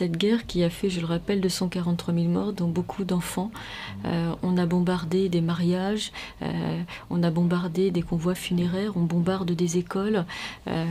Cette guerre qui a fait, je le rappelle, 243 000 morts, dont beaucoup d'enfants. Euh, on a bombardé des mariages, euh, on a bombardé des convois funéraires, on bombarde des écoles. Euh,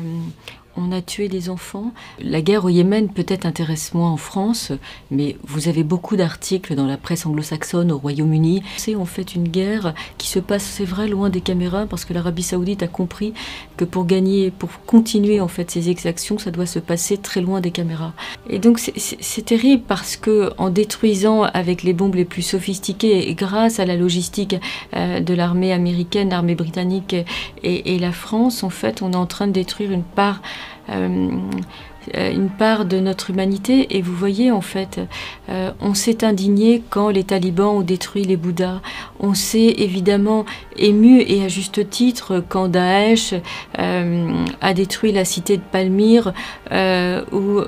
on a tué des enfants. La guerre au Yémen peut-être intéresse moins en France, mais vous avez beaucoup d'articles dans la presse anglo-saxonne au Royaume-Uni. C'est en fait une guerre qui se passe, c'est vrai, loin des caméras, parce que l'Arabie Saoudite a compris que pour gagner, pour continuer en fait ses exactions, ça doit se passer très loin des caméras. Et donc c'est terrible parce que en détruisant avec les bombes les plus sophistiquées grâce à la logistique euh, de l'armée américaine, l'armée britannique et, la France, en fait, on est en train de détruire une part une part de notre humanité. Et vous voyez, en fait, euh, on s'est indigné quand les talibans ont détruit les Bouddhas. On s'est évidemment ému, et à juste titre, quand Daesh a détruit la cité de Palmyre ou,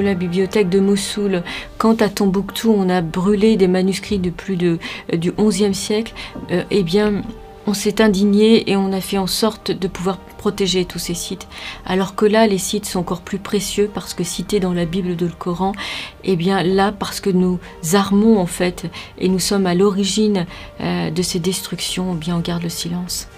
la bibliothèque de Mossoul. Quand à Tombouctou, on a brûlé des manuscrits de plus de, du XIe siècle, eh bien, on s'est indigné et on a fait en sorte de pouvoir protéger tous ces sites. Alors que là, les sites sont encore plus précieux parce que cités dans la Bible de le Coran, et eh bien là, parce que nous armons en fait et nous sommes à l'origine euh, de ces destructions, eh bien on garde le silence.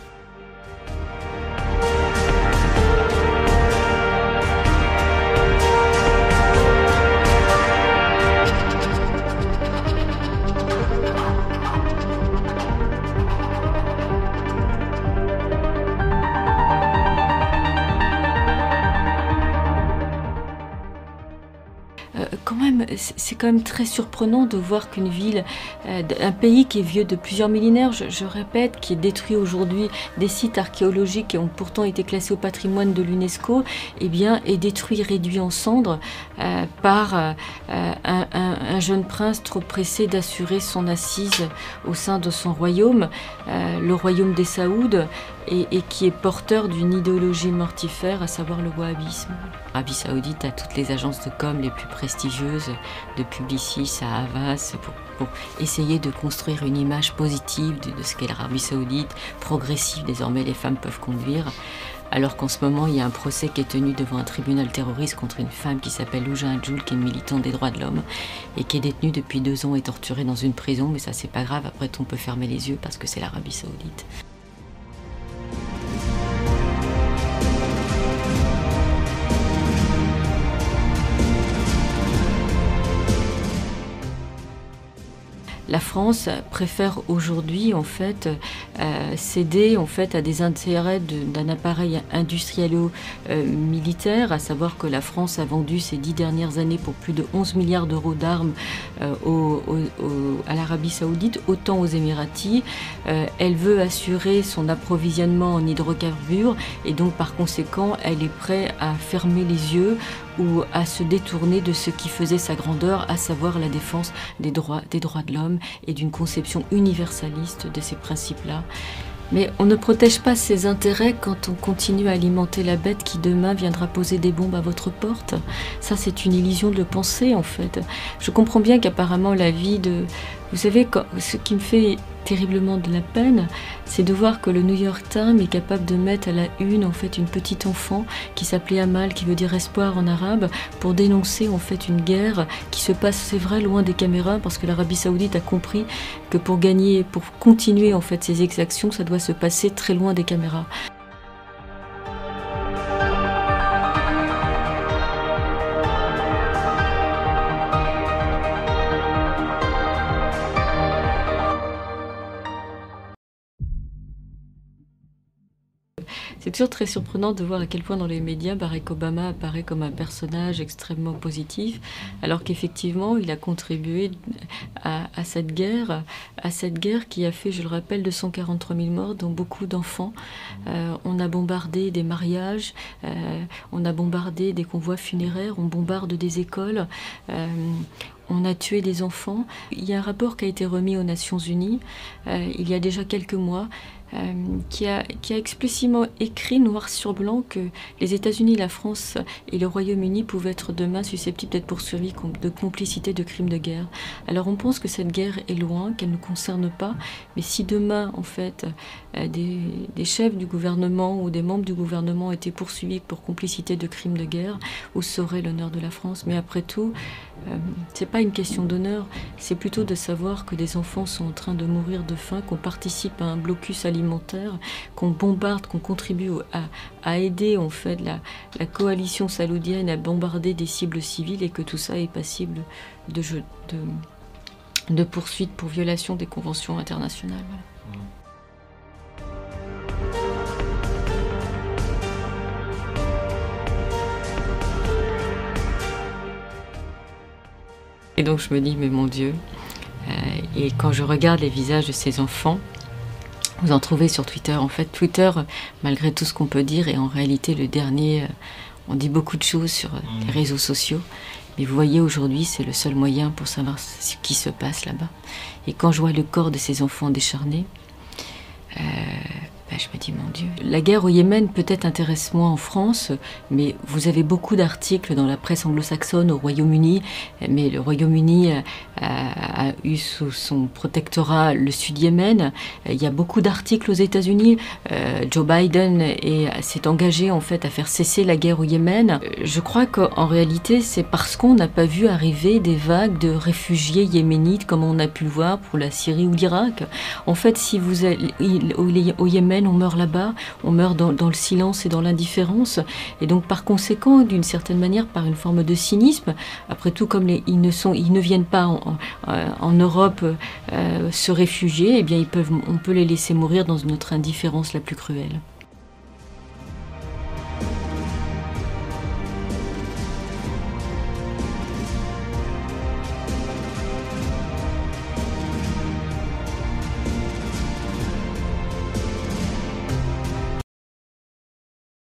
C'est quand même très surprenant de voir qu'une ville, euh, un pays qui est vieux de plusieurs millénaires, je, répète, qui est détruit aujourd'hui, des sites archéologiques qui ont pourtant été classés au patrimoine de l'UNESCO, eh bien, est détruit, réduit en cendres euh, par euh, un, jeune prince trop pressé d'assurer son assise au sein de son royaume, le royaume des Saouds, et, qui est porteur d'une idéologie mortifère, à savoir le wahhabisme. L'Arabie Saoudite a toutes les agences de com les plus de Publicis à Havas, pour, essayer de construire une image positive de, ce qu'est l'Arabie Saoudite, progressive, désormais les femmes peuvent conduire. Alors qu'en ce moment, il y a un procès qui est tenu devant un tribunal terroriste contre une femme qui s'appelle Louja Adjoul, qui est militante des droits de l'homme, et qui est détenue depuis deux ans et torturée dans une prison. Mais ça, c'est pas grave, après, on peut fermer les yeux parce que c'est l'Arabie Saoudite. La France préfère aujourd'hui en fait euh, céder en fait à des intérêts d'un appareil industrielo-militaire, à savoir que la France a vendu ces dix dernières années pour plus de 11 milliards d'euros d'armes euh, à l'Arabie Saoudite, autant aux Émiratis. Euh, elle veut assurer son approvisionnement en hydrocarbures et donc par conséquent elle est prête à fermer les yeux ou à se détourner de ce qui faisait sa grandeur, à savoir la défense des droits, des droits de l'homme et d'une conception universaliste de ces principes-là. Mais on ne protège pas ses intérêts quand on continue à alimenter la bête qui demain viendra poser des bombes à votre porte. Ça, c'est une illusion de le penser, en fait. Je comprends bien qu'apparemment la vie de... Vous savez, ce qui me fait terriblement de la peine, c'est de voir que le New York Times est capable de mettre à la une en fait une petite enfant qui s'appelait Amal, qui veut dire espoir en arabe, pour dénoncer en fait une guerre qui se passe, c'est vrai, loin des caméras, parce que l'Arabie Saoudite a compris que pour gagner, pour continuer en fait ses exactions, ça doit se passer très loin des caméras. C'est toujours très surprenant de voir à quel point dans les médias Barack Obama apparaît comme un personnage extrêmement positif, alors qu'effectivement il a contribué à, cette guerre, à cette guerre qui a fait, je le rappelle, 243 000 morts, dont beaucoup d'enfants. Euh, on a bombardé des mariages, euh, on a bombardé des convois funéraires, on bombarde des écoles. Euh, on a tué des enfants. Il y a un rapport qui a été remis aux Nations Unies il y a déjà quelques mois euh, qui, a, qui, a, explicitement écrit noir sur blanc que les États-Unis, la France et le Royaume-Uni pouvaient être demain susceptibles d'être poursuivis de complicité de crimes de guerre. Alors on pense que cette guerre est loin, qu'elle ne concerne pas, mais si demain, en fait, euh, des, des, chefs du gouvernement ou des membres du gouvernement étaient poursuivis pour complicité de crimes de guerre, où serait l'honneur de la France? Mais après tout, euh, c'est pas une question d'honneur, c'est plutôt de savoir que des enfants sont en train de mourir de faim, qu'on participe à un blocus alimentaire, qu'on bombarde, qu'on contribue à, aider en fait la, la, coalition saoudienne à bombarder des cibles civiles et que tout ça est passible de, de, de poursuites pour violation des conventions internationales. Et donc je me dis, mais mon Dieu, euh, et quand je regarde les visages de ces enfants, vous en trouvez sur Twitter. En fait, Twitter, malgré tout ce qu'on peut dire, est en réalité le dernier. Euh, on dit beaucoup de choses sur euh, les mm. réseaux sociaux, mais vous voyez, aujourd'hui, c'est le seul moyen pour savoir ce qui se passe là-bas. Et quand je vois le corps de ces enfants décharnés, ben, je me dis, mon Dieu. La guerre au Yémen peut-être intéresse moins en France, mais vous avez beaucoup d'articles dans la presse anglo-saxonne au Royaume-Uni, mais le Royaume-Uni a, eu sous son protectorat le Sud-Yémen. Il y a beaucoup d'articles aux États-Unis. Euh, Joe Biden s'est engagé en fait à faire cesser la guerre au Yémen. Je crois qu'en réalité, c'est parce qu'on n'a pas vu arriver des vagues de réfugiés yéménites comme on a pu le voir pour la Syrie ou l'Irak. En fait, si vous êtes au Yémen, on meurt là-bas, on meurt dans, le silence et dans l'indifférence. Et donc, par conséquent, d'une certaine manière, par une forme de cynisme, après tout, comme ils, ne sont, ils ne viennent pas en, euh, Europe euh, se réfugier, eh bien, ils peuvent, on peut les laisser mourir dans notre indifférence la plus cruelle.